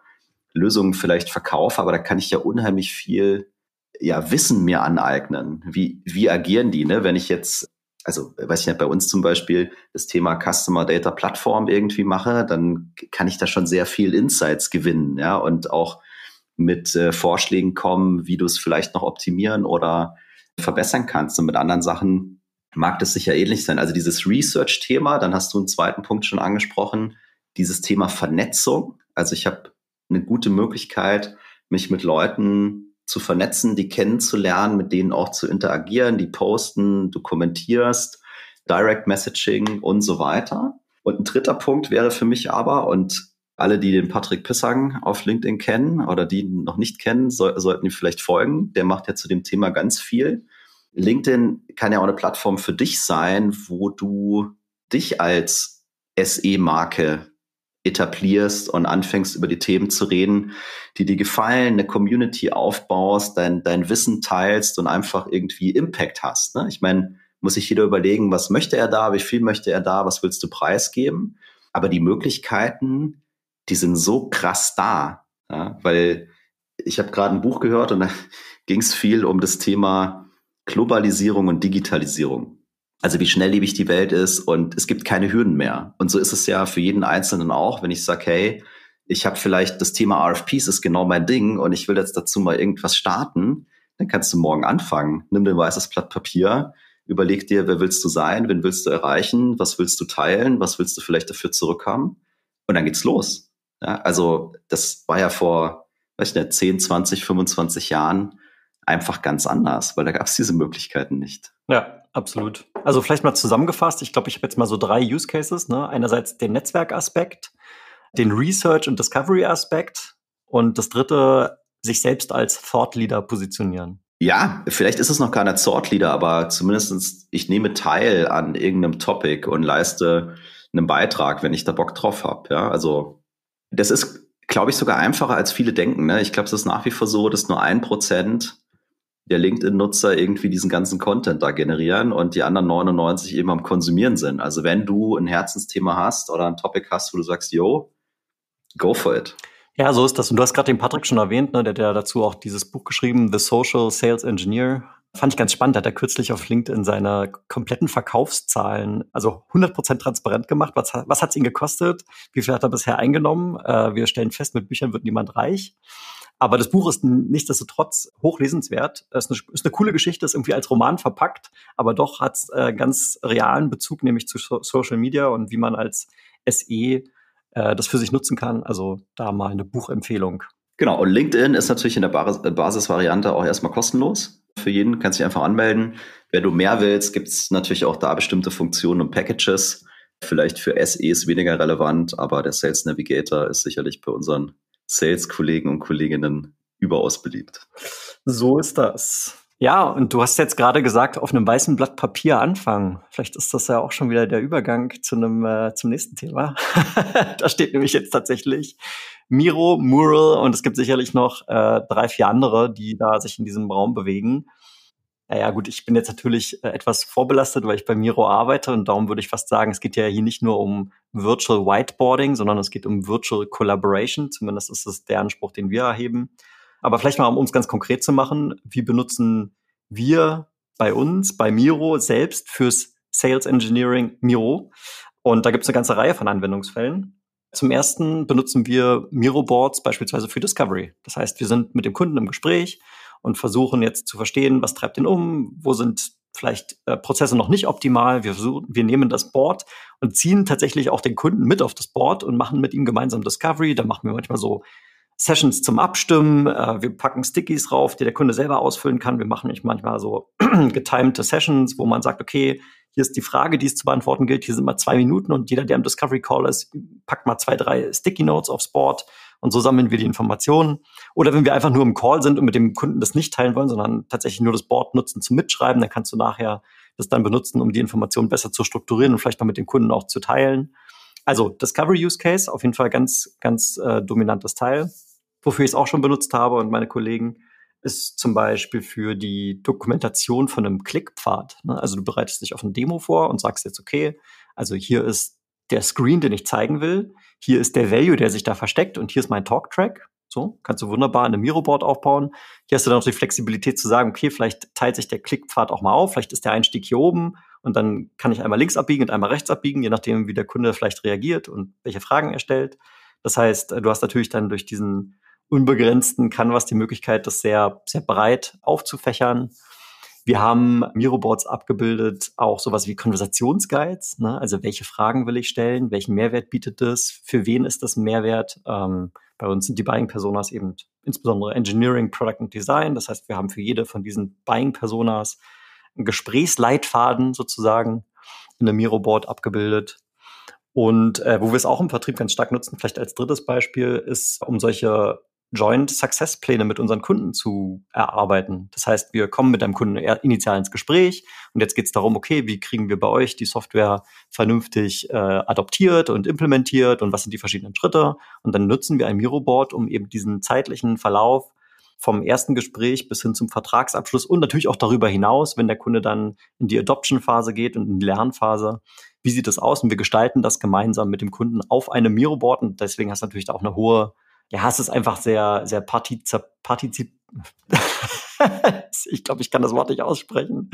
Lösungen vielleicht verkaufe, aber da kann ich ja unheimlich viel ja, Wissen mir aneignen. Wie, wie agieren die, ne? Wenn ich jetzt also weiß ich nicht, bei uns zum Beispiel das Thema Customer Data Plattform irgendwie mache, dann kann ich da schon sehr viel Insights gewinnen, ja, und auch mit äh, Vorschlägen kommen, wie du es vielleicht noch optimieren oder verbessern kannst. Und mit anderen Sachen mag das sicher ähnlich sein. Also dieses Research-Thema, dann hast du einen zweiten Punkt schon angesprochen, dieses Thema Vernetzung. Also ich habe eine gute Möglichkeit, mich mit Leuten zu vernetzen, die kennenzulernen, mit denen auch zu interagieren, die posten, du kommentierst, Direct Messaging und so weiter. Und ein dritter Punkt wäre für mich aber, und alle, die den Patrick Pissang auf LinkedIn kennen oder die ihn noch nicht kennen, so, sollten ihm vielleicht folgen. Der macht ja zu dem Thema ganz viel. LinkedIn kann ja auch eine Plattform für dich sein, wo du dich als SE-Marke etablierst und anfängst über die Themen zu reden, die dir gefallen, eine Community aufbaust, dein, dein Wissen teilst und einfach irgendwie Impact hast. Ne? Ich meine, muss sich jeder überlegen, was möchte er da, wie viel möchte er da, was willst du preisgeben? Aber die Möglichkeiten, die sind so krass da, ja? weil ich habe gerade ein Buch gehört und da ging es viel um das Thema Globalisierung und Digitalisierung. Also wie schnelllebig die Welt ist und es gibt keine Hürden mehr. Und so ist es ja für jeden Einzelnen auch, wenn ich sage, hey, ich habe vielleicht das Thema RFPs ist genau mein Ding und ich will jetzt dazu mal irgendwas starten, dann kannst du morgen anfangen. Nimm dir ein weißes Blatt Papier, überleg dir, wer willst du sein, wen willst du erreichen, was willst du teilen, was willst du vielleicht dafür zurückhaben und dann geht's los. Ja, also das war ja vor, weiß ich nicht, 10, 20, 25 Jahren einfach ganz anders, weil da gab es diese Möglichkeiten nicht. Ja, absolut. Also vielleicht mal zusammengefasst, ich glaube, ich habe jetzt mal so drei Use Cases. Ne? Einerseits den Netzwerkaspekt, den Research- und Discovery-Aspekt und das dritte, sich selbst als Thought Leader positionieren. Ja, vielleicht ist es noch gar nicht Thought Leader, aber zumindestens ich nehme teil an irgendeinem Topic und leiste einen Beitrag, wenn ich da Bock drauf habe. Ja, also das ist, glaube ich, sogar einfacher als viele denken. Ne? Ich glaube, es ist nach wie vor so, dass nur ein Prozent der LinkedIn-Nutzer irgendwie diesen ganzen Content da generieren und die anderen 99 eben am Konsumieren sind. Also wenn du ein Herzensthema hast oder ein Topic hast, wo du sagst, yo, go for it. Ja, so ist das. Und du hast gerade den Patrick schon erwähnt, ne, der hat ja dazu auch dieses Buch geschrieben, The Social Sales Engineer. Fand ich ganz spannend, hat er kürzlich auf LinkedIn seine kompletten Verkaufszahlen, also 100% transparent gemacht. Was, was hat es ihn gekostet? Wie viel hat er bisher eingenommen? Äh, wir stellen fest, mit Büchern wird niemand reich. Aber das Buch ist nichtsdestotrotz hochlesenswert. Es ist eine, ist eine coole Geschichte, ist irgendwie als Roman verpackt, aber doch hat äh, ganz realen Bezug, nämlich zu so Social Media und wie man als SE äh, das für sich nutzen kann. Also da mal eine Buchempfehlung. Genau, und LinkedIn ist natürlich in der Bas Basisvariante auch erstmal kostenlos. Für jeden kannst dich einfach anmelden. Wenn du mehr willst, gibt es natürlich auch da bestimmte Funktionen und Packages. Vielleicht für SEs weniger relevant, aber der Sales Navigator ist sicherlich bei unseren Sales-Kollegen und Kolleginnen überaus beliebt. So ist das. Ja, und du hast jetzt gerade gesagt, auf einem weißen Blatt Papier anfangen. Vielleicht ist das ja auch schon wieder der Übergang zu einem äh, zum nächsten Thema. da steht nämlich jetzt tatsächlich Miro, Mural und es gibt sicherlich noch äh, drei, vier andere, die da sich in diesem Raum bewegen. Naja, gut, ich bin jetzt natürlich äh, etwas vorbelastet, weil ich bei Miro arbeite und darum würde ich fast sagen, es geht ja hier nicht nur um Virtual Whiteboarding, sondern es geht um Virtual Collaboration. Zumindest ist das der Anspruch, den wir erheben. Aber vielleicht mal, um es ganz konkret zu machen, wie benutzen wir bei uns, bei Miro selbst fürs Sales Engineering Miro? Und da gibt es eine ganze Reihe von Anwendungsfällen. Zum ersten benutzen wir Miro Boards beispielsweise für Discovery. Das heißt, wir sind mit dem Kunden im Gespräch und versuchen jetzt zu verstehen, was treibt ihn um, wo sind vielleicht äh, Prozesse noch nicht optimal. Wir, versuchen, wir nehmen das Board und ziehen tatsächlich auch den Kunden mit auf das Board und machen mit ihm gemeinsam Discovery. Da machen wir manchmal so Sessions zum Abstimmen. Äh, wir packen Stickies drauf, die der Kunde selber ausfüllen kann. Wir machen manchmal so getimte Sessions, wo man sagt, okay, hier ist die Frage, die es zu beantworten gilt. Hier sind mal zwei Minuten und jeder, der im Discovery Call ist, packt mal zwei, drei Sticky Notes aufs Board und so sammeln wir die Informationen. Oder wenn wir einfach nur im Call sind und mit dem Kunden das nicht teilen wollen, sondern tatsächlich nur das Board nutzen zum Mitschreiben, dann kannst du nachher das dann benutzen, um die Informationen besser zu strukturieren und vielleicht mal mit dem Kunden auch zu teilen. Also Discovery Use Case, auf jeden Fall ganz, ganz äh, dominantes Teil. Wofür ich es auch schon benutzt habe und meine Kollegen, ist zum Beispiel für die Dokumentation von einem Klickpfad. Ne? Also du bereitest dich auf eine Demo vor und sagst jetzt, okay, also hier ist der Screen, den ich zeigen will, hier ist der Value, der sich da versteckt und hier ist mein Talk-Track. So, kannst du wunderbar eine Miro-Board aufbauen. Hier hast du dann noch die Flexibilität zu sagen, okay, vielleicht teilt sich der Klickpfad auch mal auf, vielleicht ist der Einstieg hier oben und dann kann ich einmal links abbiegen und einmal rechts abbiegen, je nachdem, wie der Kunde vielleicht reagiert und welche Fragen er stellt. Das heißt, du hast natürlich dann durch diesen unbegrenzten Canvas die Möglichkeit, das sehr, sehr breit aufzufächern. Wir haben Miro-Boards abgebildet, auch sowas wie Konversationsguides. Ne? Also welche Fragen will ich stellen? Welchen Mehrwert bietet es? Für wen ist das ein Mehrwert? Ähm, bei uns sind die Buying-Personas eben insbesondere Engineering, Product und Design. Das heißt, wir haben für jede von diesen Buying-Personas einen Gesprächsleitfaden sozusagen in der Miro-Board abgebildet. Und äh, wo wir es auch im Vertrieb ganz stark nutzen, vielleicht als drittes Beispiel, ist, um solche Joint Success Pläne mit unseren Kunden zu erarbeiten. Das heißt, wir kommen mit einem Kunden initial ins Gespräch und jetzt geht es darum, okay, wie kriegen wir bei euch die Software vernünftig äh, adoptiert und implementiert und was sind die verschiedenen Schritte? Und dann nutzen wir ein Miro-Board, um eben diesen zeitlichen Verlauf vom ersten Gespräch bis hin zum Vertragsabschluss und natürlich auch darüber hinaus, wenn der Kunde dann in die Adoption-Phase geht und in die Lernphase, wie sieht das aus? Und wir gestalten das gemeinsam mit dem Kunden auf einem Miro-Board und deswegen hast du natürlich auch eine hohe ja, es ist einfach sehr, sehr partizip, partizip ich glaube, ich kann das Wort nicht aussprechen.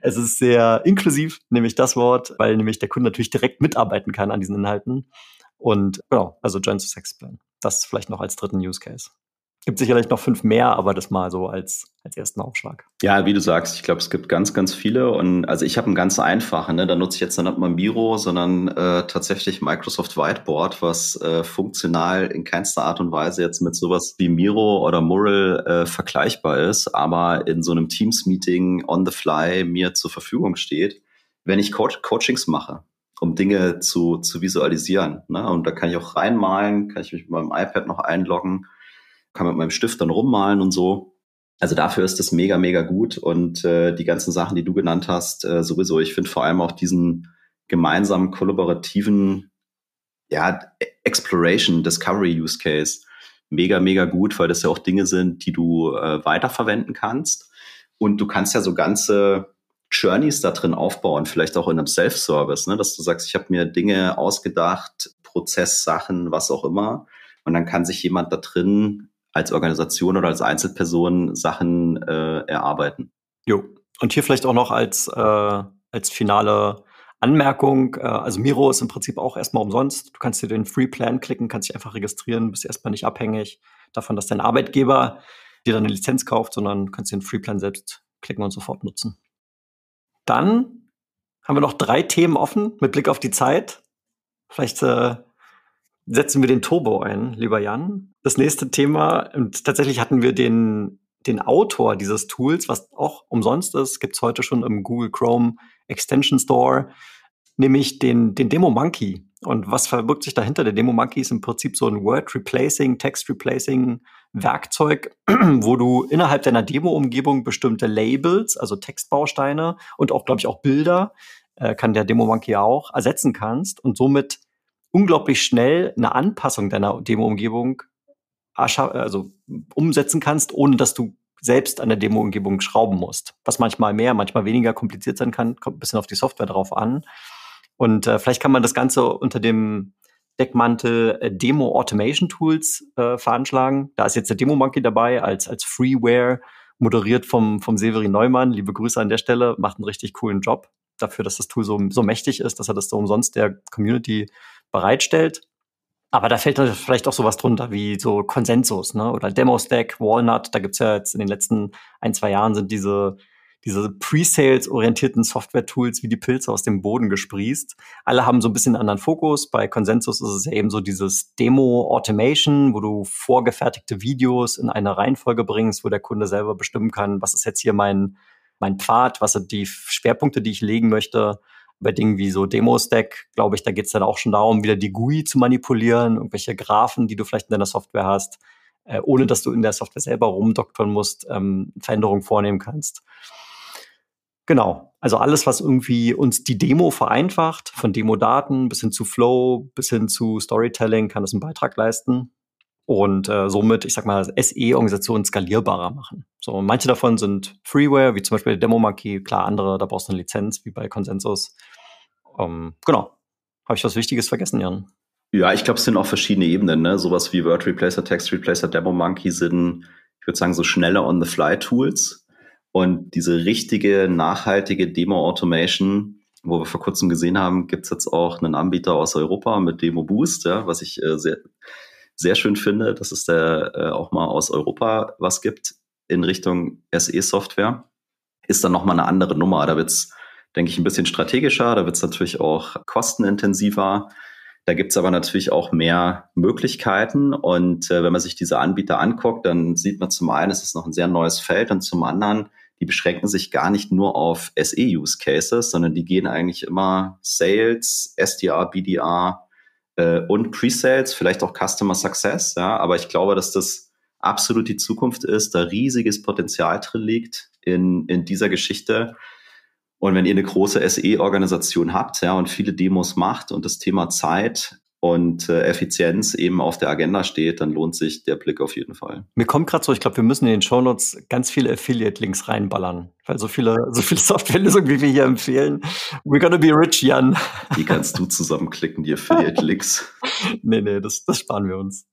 Es ist sehr inklusiv, nämlich das Wort, weil nämlich der Kunde natürlich direkt mitarbeiten kann an diesen Inhalten. Und genau, also Joint Sex Plan. Das vielleicht noch als dritten Use Case. Gibt sicherlich noch fünf mehr, aber das mal so als, als ersten Aufschlag. Ja, wie du sagst, ich glaube, es gibt ganz, ganz viele. Und also ich habe einen ganz einfachen, ne? da nutze ich jetzt nicht mal Miro, sondern äh, tatsächlich Microsoft Whiteboard, was äh, funktional in keinster Art und Weise jetzt mit sowas wie Miro oder Mural äh, vergleichbar ist, aber in so einem Teams-Meeting on the fly mir zur Verfügung steht, wenn ich Co Coachings mache um Dinge zu, zu visualisieren. Ne? Und da kann ich auch reinmalen, kann ich mich mit meinem iPad noch einloggen kann mit meinem Stift dann rummalen und so. Also dafür ist das mega, mega gut. Und äh, die ganzen Sachen, die du genannt hast, äh, sowieso, ich finde vor allem auch diesen gemeinsamen kollaborativen ja, Exploration, Discovery Use Case mega, mega gut, weil das ja auch Dinge sind, die du äh, weiterverwenden kannst. Und du kannst ja so ganze Journeys da drin aufbauen, vielleicht auch in einem Self-Service, ne? dass du sagst, ich habe mir Dinge ausgedacht, Prozesssachen, was auch immer. Und dann kann sich jemand da drin als Organisation oder als Einzelperson Sachen äh, erarbeiten. Jo. Und hier vielleicht auch noch als, äh, als finale Anmerkung, äh, also Miro ist im Prinzip auch erstmal umsonst. Du kannst dir den Free Plan klicken, kannst dich einfach registrieren, bist erstmal nicht abhängig davon, dass dein Arbeitgeber dir dann eine Lizenz kauft, sondern kannst den Free Plan selbst klicken und sofort nutzen. Dann haben wir noch drei Themen offen mit Blick auf die Zeit. Vielleicht äh, setzen wir den Turbo ein, lieber Jan. Das nächste Thema, und tatsächlich hatten wir den, den Autor dieses Tools, was auch umsonst ist, gibt's heute schon im Google Chrome Extension Store, nämlich den, den Demo Monkey. Und was verbirgt sich dahinter? Der Demo Monkey ist im Prinzip so ein Word Replacing, Text Replacing Werkzeug, wo du innerhalb deiner Demo-Umgebung bestimmte Labels, also Textbausteine und auch, glaube ich, auch Bilder, äh, kann der Demo Monkey auch, ersetzen kannst und somit unglaublich schnell eine Anpassung deiner Demo-Umgebung also umsetzen kannst, ohne dass du selbst an der Demo-Umgebung schrauben musst. Was manchmal mehr, manchmal weniger kompliziert sein kann, kommt ein bisschen auf die Software drauf an. Und äh, vielleicht kann man das Ganze unter dem Deckmantel äh, Demo Automation Tools äh, veranschlagen. Da ist jetzt der Demo Monkey dabei als, als Freeware, moderiert vom, vom Severin Neumann. Liebe Grüße an der Stelle, macht einen richtig coolen Job dafür, dass das Tool so, so mächtig ist, dass er das so umsonst der Community bereitstellt. Aber da fällt vielleicht auch sowas drunter wie so Konsensus, ne? Oder Demo-Stack, Walnut. Da gibt's ja jetzt in den letzten ein, zwei Jahren sind diese, diese Pre-Sales-orientierten Software-Tools wie die Pilze aus dem Boden gesprießt. Alle haben so ein bisschen einen anderen Fokus. Bei Consensus ist es ja eben so dieses Demo-Automation, wo du vorgefertigte Videos in eine Reihenfolge bringst, wo der Kunde selber bestimmen kann, was ist jetzt hier mein, mein Pfad, was sind die Schwerpunkte, die ich legen möchte bei Dingen wie so Demo-Stack, glaube ich, da geht es dann auch schon darum, wieder die GUI zu manipulieren, irgendwelche Graphen, die du vielleicht in deiner Software hast, äh, ohne dass du in der Software selber rumdoktern musst, ähm, Veränderungen vornehmen kannst. Genau. Also alles, was irgendwie uns die Demo vereinfacht, von Demo-Daten bis hin zu Flow, bis hin zu Storytelling, kann das einen Beitrag leisten und äh, somit, ich sag mal, SE-Organisationen skalierbarer machen. So, manche davon sind Freeware, wie zum Beispiel Demo Monkey, klar, andere, da brauchst du eine Lizenz, wie bei Consensus. Ähm, genau. Habe ich was Wichtiges vergessen, Jan? Ja, ich glaube, es sind auch verschiedene Ebenen. Ne? Sowas wie Word Replacer, Text Replacer, Demo Monkey sind, ich würde sagen, so schnelle On-the-Fly-Tools. Und diese richtige, nachhaltige Demo-Automation, wo wir vor kurzem gesehen haben, gibt's jetzt auch einen Anbieter aus Europa mit Demo Boost, ja, was ich äh, sehr, sehr schön finde, dass es da äh, auch mal aus Europa was gibt in Richtung SE-Software. Ist dann nochmal eine andere Nummer. Da wird's, denke ich, ein bisschen strategischer, da wird's natürlich auch kostenintensiver. Da gibt's aber natürlich auch mehr Möglichkeiten. Und äh, wenn man sich diese Anbieter anguckt, dann sieht man zum einen, es ist noch ein sehr neues Feld und zum anderen die beschränken sich gar nicht nur auf SE-Use-Cases, sondern die gehen eigentlich immer Sales, SDR, BDR äh, und Pre-Sales, vielleicht auch Customer Success. Ja, aber ich glaube, dass das absolut die Zukunft ist, da riesiges Potenzial drin liegt in, in dieser Geschichte. Und wenn ihr eine große SE-Organisation habt, ja, und viele Demos macht und das Thema Zeit und äh, Effizienz eben auf der Agenda steht, dann lohnt sich der Blick auf jeden Fall. Mir kommt gerade so, ich glaube, wir müssen in den Shownotes ganz viele Affiliate-Links reinballern, weil so viele, so viele Softwarelösungen, wie wir hier empfehlen. We're gonna be rich, Jan. Die kannst du zusammenklicken, die Affiliate-Links. nee, nee, das, das sparen wir uns.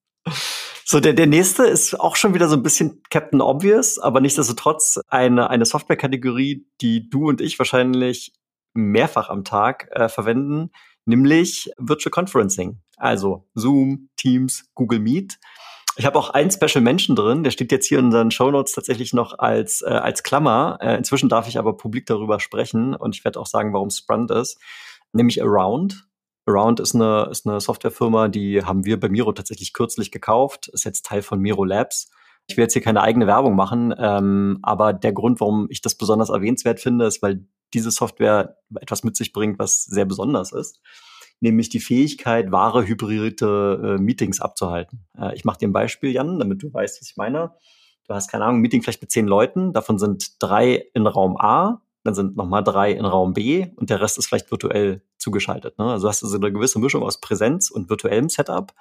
So, der, der nächste ist auch schon wieder so ein bisschen Captain Obvious, aber nichtsdestotrotz eine, eine Software-Kategorie, die du und ich wahrscheinlich mehrfach am Tag äh, verwenden, nämlich Virtual Conferencing. Also Zoom, Teams, Google Meet. Ich habe auch einen Special Mention drin, der steht jetzt hier in unseren Show Notes tatsächlich noch als, äh, als Klammer. Äh, inzwischen darf ich aber publik darüber sprechen und ich werde auch sagen, warum spannend ist. Nämlich Around. Around ist eine, ist eine Softwarefirma, die haben wir bei Miro tatsächlich kürzlich gekauft, ist jetzt Teil von Miro Labs. Ich will jetzt hier keine eigene Werbung machen, ähm, aber der Grund, warum ich das besonders erwähnenswert finde, ist, weil diese Software etwas mit sich bringt, was sehr besonders ist, nämlich die Fähigkeit, wahre hybride äh, Meetings abzuhalten. Äh, ich mache dir ein Beispiel, Jan, damit du weißt, was ich meine. Du hast keine Ahnung, ein Meeting vielleicht mit zehn Leuten, davon sind drei in Raum A, dann sind nochmal drei in Raum B und der Rest ist vielleicht virtuell zugeschaltet. Ne? Also hast du so eine gewisse Mischung aus Präsenz und virtuellem Setup.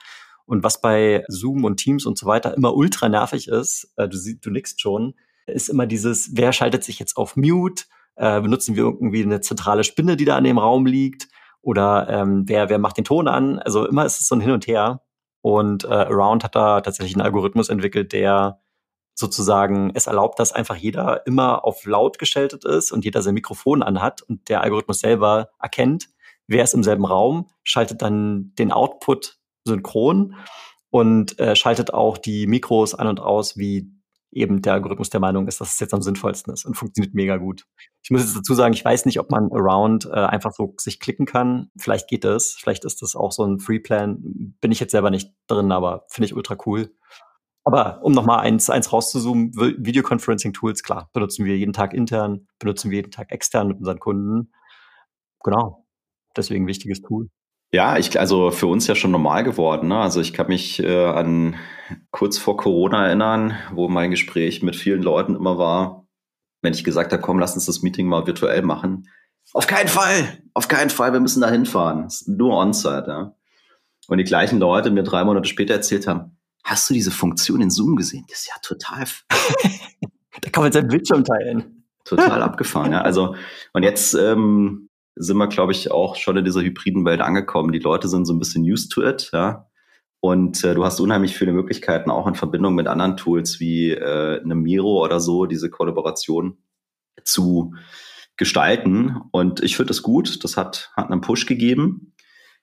Und was bei Zoom und Teams und so weiter immer ultra nervig ist, äh, du, du nickst schon, ist immer dieses, wer schaltet sich jetzt auf Mute? Äh, benutzen wir irgendwie eine zentrale Spinne, die da in dem Raum liegt? Oder ähm, wer, wer macht den Ton an? Also immer ist es so ein Hin und Her. Und äh, Around hat da tatsächlich einen Algorithmus entwickelt, der sozusagen es erlaubt, dass einfach jeder immer auf laut geschaltet ist und jeder sein Mikrofon anhat und der Algorithmus selber erkennt, wer ist im selben Raum, schaltet dann den Output synchron und äh, schaltet auch die Mikros an und aus, wie eben der Algorithmus der Meinung ist, dass es jetzt am sinnvollsten ist und funktioniert mega gut. Ich muss jetzt dazu sagen, ich weiß nicht, ob man Around äh, einfach so sich klicken kann. Vielleicht geht das. Vielleicht ist das auch so ein Free Plan. Bin ich jetzt selber nicht drin, aber finde ich ultra cool. Aber um nochmal eins, eins rauszuzoomen, Videoconferencing-Tools, klar, benutzen wir jeden Tag intern, benutzen wir jeden Tag extern mit unseren Kunden. Genau. Deswegen wichtiges Tool. Ja, ich, also für uns ja schon normal geworden. Ne? Also ich kann mich äh, an kurz vor Corona erinnern, wo mein Gespräch mit vielen Leuten immer war, wenn ich gesagt habe, komm, lass uns das Meeting mal virtuell machen. Auf keinen Fall, auf keinen Fall, wir müssen da hinfahren. Nur On-Site. Ja? Und die gleichen Leute mir drei Monate später erzählt haben, hast du diese Funktion in Zoom gesehen? Das ist ja total. da kann man seinen Bildschirm teilen. Total abgefahren, ja. Also, und jetzt ähm, sind wir, glaube ich, auch schon in dieser hybriden Welt angekommen. Die Leute sind so ein bisschen used to it, ja. Und äh, du hast unheimlich viele Möglichkeiten, auch in Verbindung mit anderen Tools wie äh, einem Miro oder so, diese Kollaboration zu gestalten. Und ich finde das gut. Das hat, hat einen Push gegeben.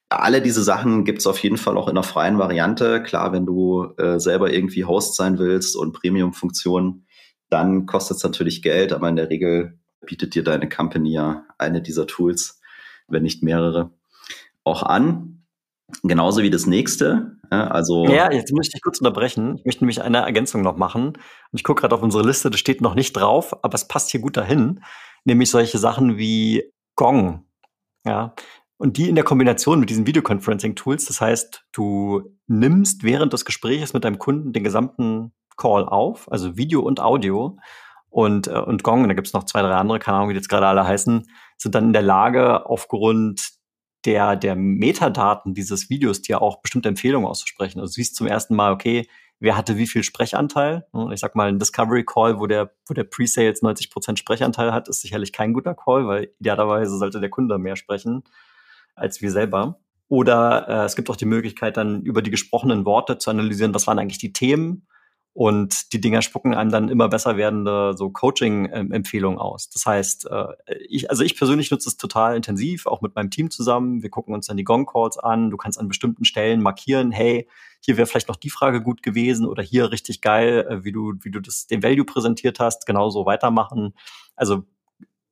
Alle diese Sachen gibt's auf jeden Fall auch in einer freien Variante. Klar, wenn du äh, selber irgendwie Host sein willst und Premium-Funktionen, dann kostet es natürlich Geld, aber in der Regel bietet dir deine Company ja eine dieser Tools, wenn nicht mehrere, auch an. Genauso wie das nächste. Also ja, jetzt möchte ich kurz unterbrechen. Ich möchte nämlich eine Ergänzung noch machen. Und ich gucke gerade auf unsere Liste, das steht noch nicht drauf, aber es passt hier gut dahin. Nämlich solche Sachen wie Gong. Ja. Und die in der Kombination mit diesen Videoconferencing-Tools, das heißt, du nimmst während des Gesprächs mit deinem Kunden den gesamten Call auf, also Video und Audio, und, äh, und Gong, da gibt es noch zwei, drei andere, keine Ahnung, wie die jetzt gerade alle heißen, sind dann in der Lage, aufgrund der, der Metadaten dieses Videos dir auch bestimmte Empfehlungen auszusprechen. Also du siehst zum ersten Mal, okay, wer hatte wie viel Sprechanteil. Ich sag mal, ein Discovery Call, wo der, wo der Pre-Sales 90 Prozent Sprechanteil hat, ist sicherlich kein guter Call, weil idealerweise sollte der Kunde mehr sprechen als wir selber. Oder äh, es gibt auch die Möglichkeit, dann über die gesprochenen Worte zu analysieren, was waren eigentlich die Themen und die Dinger spucken einem dann immer besser werdende so Coaching-Empfehlungen aus. Das heißt, äh, ich, also ich persönlich nutze es total intensiv, auch mit meinem Team zusammen. Wir gucken uns dann die Gong-Calls an. Du kannst an bestimmten Stellen markieren, hey, hier wäre vielleicht noch die Frage gut gewesen oder hier richtig geil, äh, wie du, wie du das, den Value präsentiert hast, genauso weitermachen. Also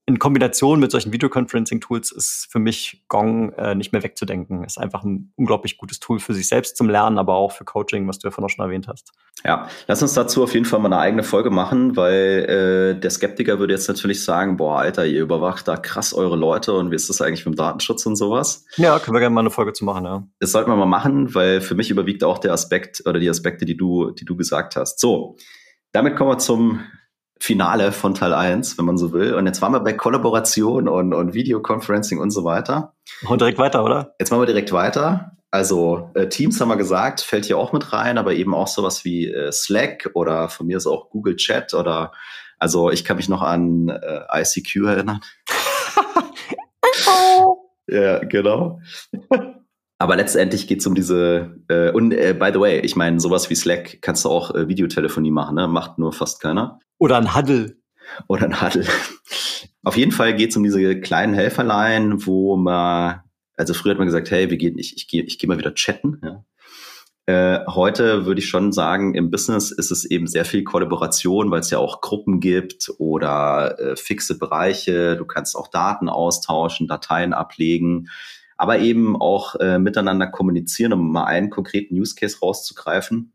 in Kombination mit solchen Videoconferencing-Tools ist für mich Gong äh, nicht mehr wegzudenken. Ist einfach ein unglaublich gutes Tool für sich selbst zum Lernen, aber auch für Coaching, was du ja vorhin auch schon erwähnt hast. Ja, lass uns dazu auf jeden Fall mal eine eigene Folge machen, weil äh, der Skeptiker würde jetzt natürlich sagen, boah, Alter, ihr überwacht da krass eure Leute und wie ist das eigentlich mit dem Datenschutz und sowas? Ja, können wir gerne mal eine Folge zu machen, ja. Das sollten wir mal machen, weil für mich überwiegt auch der Aspekt oder die Aspekte, die du, die du gesagt hast. So, damit kommen wir zum Finale von Teil 1, wenn man so will. Und jetzt waren wir bei Kollaboration und, und Videoconferencing und so weiter. Und direkt weiter, oder? Jetzt machen wir direkt weiter. Also äh, Teams haben wir gesagt, fällt hier auch mit rein, aber eben auch sowas wie äh, Slack oder von mir ist auch Google Chat oder also ich kann mich noch an äh, ICQ erinnern. ja, genau. Aber letztendlich geht es um diese, äh, und äh, by the way, ich meine, sowas wie Slack kannst du auch äh, Videotelefonie machen, ne? Macht nur fast keiner. Oder ein Huddle. Oder ein Huddle. Auf jeden Fall geht es um diese kleinen Helferlein, wo man, also früher hat man gesagt, hey, wir gehen, ich, ich gehe ich geh mal wieder chatten. Ja. Äh, heute würde ich schon sagen, im Business ist es eben sehr viel Kollaboration, weil es ja auch Gruppen gibt oder äh, fixe Bereiche. Du kannst auch Daten austauschen, Dateien ablegen, aber eben auch äh, miteinander kommunizieren, um mal einen konkreten Use Case rauszugreifen.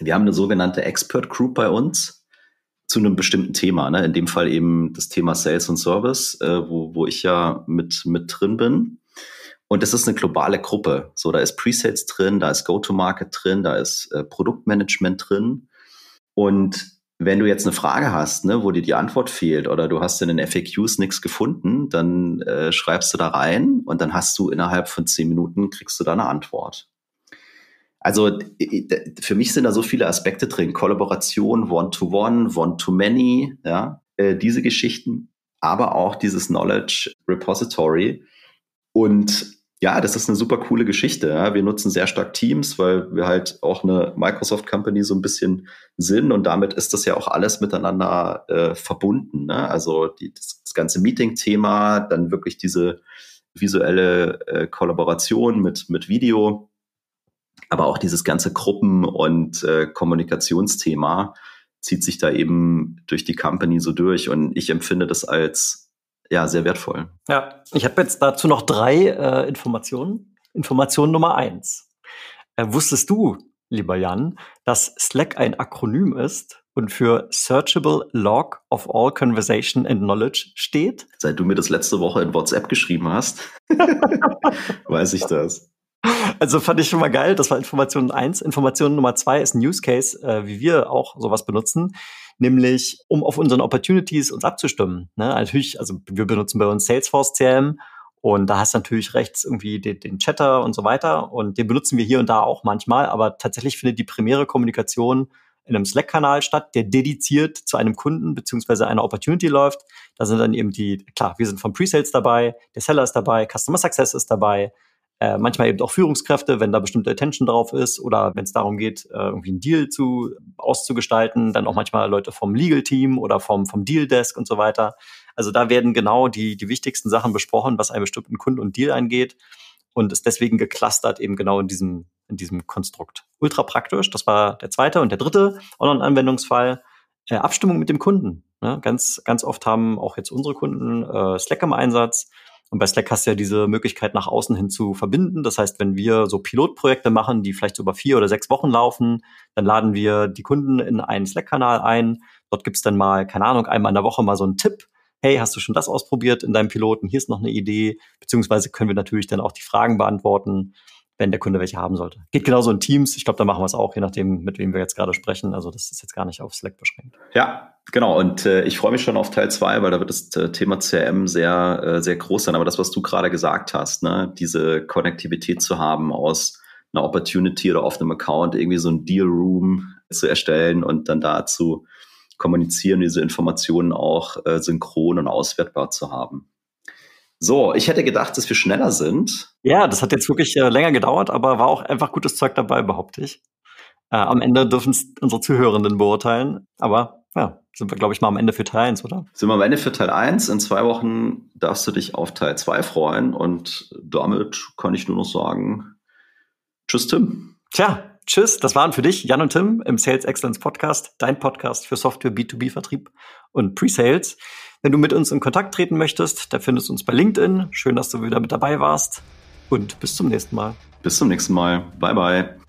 Wir haben eine sogenannte Expert Group bei uns zu einem bestimmten Thema. Ne? In dem Fall eben das Thema Sales und Service, äh, wo, wo ich ja mit, mit drin bin. Und das ist eine globale Gruppe. So, da ist Presales drin, da ist Go-to-Market drin, da ist äh, Produktmanagement drin. Und wenn du jetzt eine Frage hast, ne, wo dir die Antwort fehlt oder du hast in den FAQs nichts gefunden, dann äh, schreibst du da rein und dann hast du innerhalb von zehn Minuten kriegst du da eine Antwort. Also für mich sind da so viele Aspekte drin. Kollaboration, One-to-One, One-to-Many, ja, äh, diese Geschichten, aber auch dieses Knowledge Repository. Und ja, das ist eine super coole Geschichte. Ja. Wir nutzen sehr stark Teams, weil wir halt auch eine Microsoft Company so ein bisschen sind und damit ist das ja auch alles miteinander äh, verbunden. Ne? Also die, das, das ganze Meeting-Thema, dann wirklich diese visuelle äh, Kollaboration mit, mit Video aber auch dieses ganze Gruppen- und äh, Kommunikationsthema zieht sich da eben durch die Company so durch und ich empfinde das als ja sehr wertvoll. Ja, ich habe jetzt dazu noch drei äh, Informationen. Information Nummer eins. Äh, wusstest du, lieber Jan, dass Slack ein Akronym ist und für Searchable Log of All Conversation and Knowledge steht? Seit du mir das letzte Woche in WhatsApp geschrieben hast, weiß ich das. Also fand ich schon mal geil. Das war Information eins. Information Nummer zwei ist ein Use Case, äh, wie wir auch sowas benutzen. Nämlich, um auf unseren Opportunities uns abzustimmen. Ne? Natürlich, also wir benutzen bei uns Salesforce CRM und da hast du natürlich rechts irgendwie den, den Chatter und so weiter. Und den benutzen wir hier und da auch manchmal. Aber tatsächlich findet die primäre Kommunikation in einem Slack-Kanal statt, der dediziert zu einem Kunden beziehungsweise einer Opportunity läuft. Da sind dann eben die, klar, wir sind vom Pre-Sales dabei, der Seller ist dabei, Customer Success ist dabei, äh, manchmal eben auch Führungskräfte, wenn da bestimmte Attention drauf ist oder wenn es darum geht, äh, irgendwie einen Deal zu auszugestalten, dann auch manchmal Leute vom Legal Team oder vom, vom Deal Desk und so weiter. Also da werden genau die, die wichtigsten Sachen besprochen, was einen bestimmten Kunden und Deal angeht und ist deswegen geclustert eben genau in diesem, in diesem Konstrukt. Ultra praktisch, das war der zweite und der dritte auch noch ein Anwendungsfall. Äh, Abstimmung mit dem Kunden. Ne? Ganz, ganz oft haben auch jetzt unsere Kunden äh, Slack im Einsatz und bei Slack hast du ja diese Möglichkeit, nach außen hin zu verbinden. Das heißt, wenn wir so Pilotprojekte machen, die vielleicht über vier oder sechs Wochen laufen, dann laden wir die Kunden in einen Slack-Kanal ein. Dort gibt's dann mal, keine Ahnung, einmal in der Woche mal so einen Tipp. Hey, hast du schon das ausprobiert in deinem Piloten? Hier ist noch eine Idee. Beziehungsweise können wir natürlich dann auch die Fragen beantworten. Wenn der Kunde welche haben sollte. Geht genauso in Teams. Ich glaube, da machen wir es auch, je nachdem, mit wem wir jetzt gerade sprechen. Also das ist jetzt gar nicht auf Slack beschränkt. Ja, genau. Und äh, ich freue mich schon auf Teil zwei, weil da wird das äh, Thema CRM sehr, äh, sehr groß sein. Aber das, was du gerade gesagt hast, ne, diese Konnektivität zu haben aus einer Opportunity oder auf einem Account irgendwie so ein Deal Room zu erstellen und dann dazu kommunizieren, diese Informationen auch äh, synchron und auswertbar zu haben. So, ich hätte gedacht, dass wir schneller sind. Ja, das hat jetzt wirklich äh, länger gedauert, aber war auch einfach gutes Zeug dabei, behaupte ich. Äh, am Ende dürfen es unsere Zuhörenden beurteilen. Aber ja, sind wir, glaube ich, mal am Ende für Teil 1, oder? Sind wir am Ende für Teil 1. In zwei Wochen darfst du dich auf Teil 2 freuen. Und damit kann ich nur noch sagen, tschüss, Tim. Tja, tschüss. Das waren für dich Jan und Tim im Sales Excellence Podcast, dein Podcast für Software B2B-Vertrieb und Pre-Sales. Wenn du mit uns in Kontakt treten möchtest, da findest du uns bei LinkedIn. Schön, dass du wieder mit dabei warst und bis zum nächsten Mal. Bis zum nächsten Mal. Bye bye.